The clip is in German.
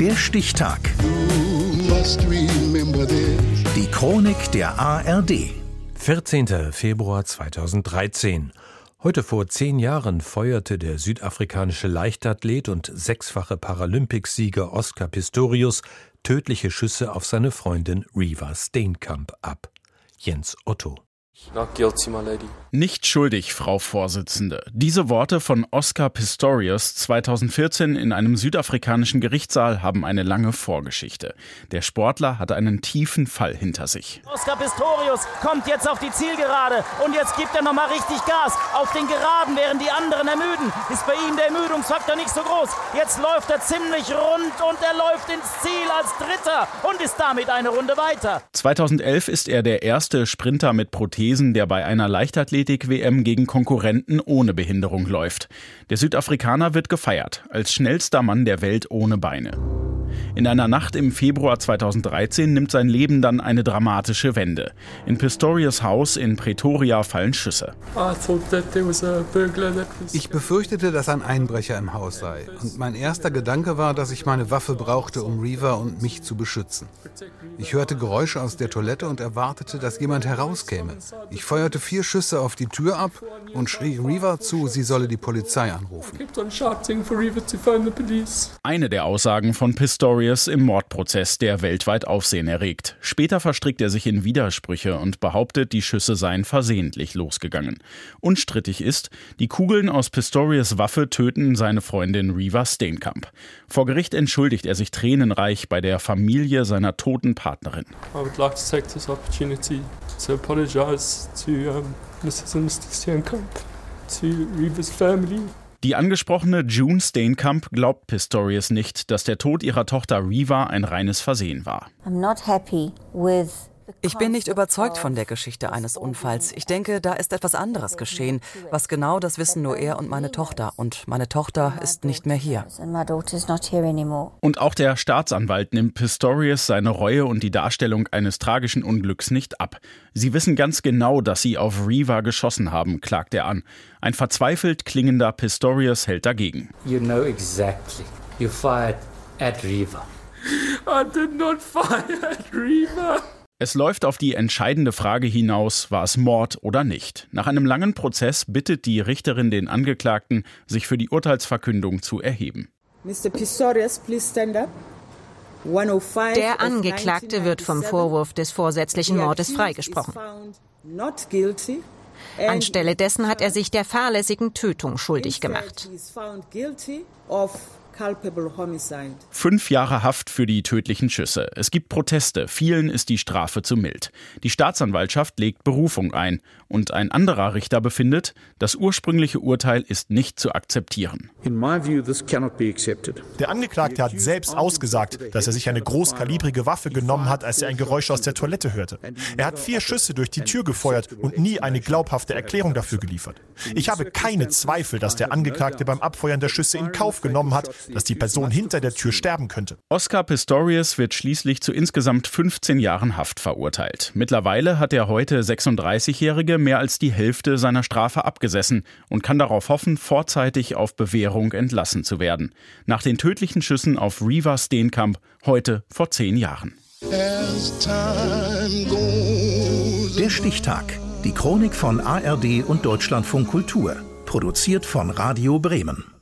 Der Stichtag. Die Chronik der ARD. 14. Februar 2013. Heute vor zehn Jahren feuerte der südafrikanische Leichtathlet und sechsfache Paralympicsieger Oscar Pistorius tödliche Schüsse auf seine Freundin Reva Steenkamp ab. Jens Otto. Not guilty, my lady. Nicht schuldig, Frau Vorsitzende. Diese Worte von Oscar Pistorius 2014 in einem südafrikanischen Gerichtssaal haben eine lange Vorgeschichte. Der Sportler hatte einen tiefen Fall hinter sich. Oscar Pistorius kommt jetzt auf die Zielgerade und jetzt gibt er nochmal richtig Gas. Auf den Geraden, während die anderen ermüden, ist bei ihm der Ermüdungsfaktor nicht so groß. Jetzt läuft er ziemlich rund und er läuft ins Ziel als Dritter und ist damit eine Runde weiter. 2011 ist er der erste Sprinter mit Prothesen, der bei einer Leichtathletik Leichtathletik-WM gegen Konkurrenten ohne Behinderung läuft. Der Südafrikaner wird gefeiert als schnellster Mann der Welt ohne Beine. In einer Nacht im Februar 2013 nimmt sein Leben dann eine dramatische Wende. In Pistorius Haus in Pretoria fallen Schüsse. Ich befürchtete, dass ein Einbrecher im Haus sei. Und mein erster Gedanke war, dass ich meine Waffe brauchte, um Reaver und mich zu beschützen. Ich hörte Geräusche aus der Toilette und erwartete, dass jemand herauskäme. Ich feuerte vier Schüsse auf die Tür ab und schrie Reaver zu, sie solle die Polizei anrufen. Eine der Aussagen von Pistorius im Mordprozess, der weltweit Aufsehen erregt. Später verstrickt er sich in Widersprüche und behauptet, die Schüsse seien versehentlich losgegangen. Unstrittig ist, die Kugeln aus Pistorius Waffe töten seine Freundin Reva Steenkamp. Vor Gericht entschuldigt er sich tränenreich bei der Familie seiner toten Partnerin. I would like to take this opportunity to apologize to um, Mrs. Steenkamp, to Reva's family. Die angesprochene June Steenkamp glaubt Pistorius nicht, dass der Tod ihrer Tochter Reva ein reines Versehen war. I'm not happy with Ich bin nicht überzeugt von der Geschichte eines Unfalls. Ich denke, da ist etwas anderes geschehen. Was genau, das wissen nur er und meine Tochter. Und meine Tochter ist nicht mehr hier. Und auch der Staatsanwalt nimmt Pistorius seine Reue und die Darstellung eines tragischen Unglücks nicht ab. Sie wissen ganz genau, dass sie auf Reva geschossen haben, klagt er an. Ein verzweifelt klingender Pistorius hält dagegen. You know exactly. You fired at Riva. I did not fire at Reva. Es läuft auf die entscheidende Frage hinaus, war es Mord oder nicht. Nach einem langen Prozess bittet die Richterin den Angeklagten, sich für die Urteilsverkündung zu erheben. Mr. Pistorius, please stand up. 105 Der Angeklagte wird vom 1997, Vorwurf des vorsätzlichen Mordes freigesprochen. Anstelle dessen hat er sich der fahrlässigen Tötung schuldig gemacht. Fünf Jahre Haft für die tödlichen Schüsse. Es gibt Proteste, vielen ist die Strafe zu mild. Die Staatsanwaltschaft legt Berufung ein und ein anderer Richter befindet, das ursprüngliche Urteil ist nicht zu akzeptieren. Der Angeklagte hat selbst ausgesagt, dass er sich eine großkalibrige Waffe genommen hat, als er ein Geräusch aus der Toilette hörte. Er hat vier Schüsse durch die Tür gefeuert und nie eine glaubhafte Erklärung dafür geliefert. Ich habe keine Zweifel, dass der Angeklagte beim Abfeuern der Schüsse in Kauf genommen hat, dass die Person hinter der Tür sterben könnte. Oscar Pistorius wird schließlich zu insgesamt 15 Jahren Haft verurteilt. Mittlerweile hat der heute 36-Jährige mehr als die Hälfte seiner Strafe abgesessen und kann darauf hoffen, vorzeitig auf Bewährung entlassen zu werden. Nach den tödlichen Schüssen auf Reva Steenkamp heute vor zehn Jahren. Der Stichtag. Die Chronik von ARD und Deutschlandfunk Kultur. Produziert von Radio Bremen.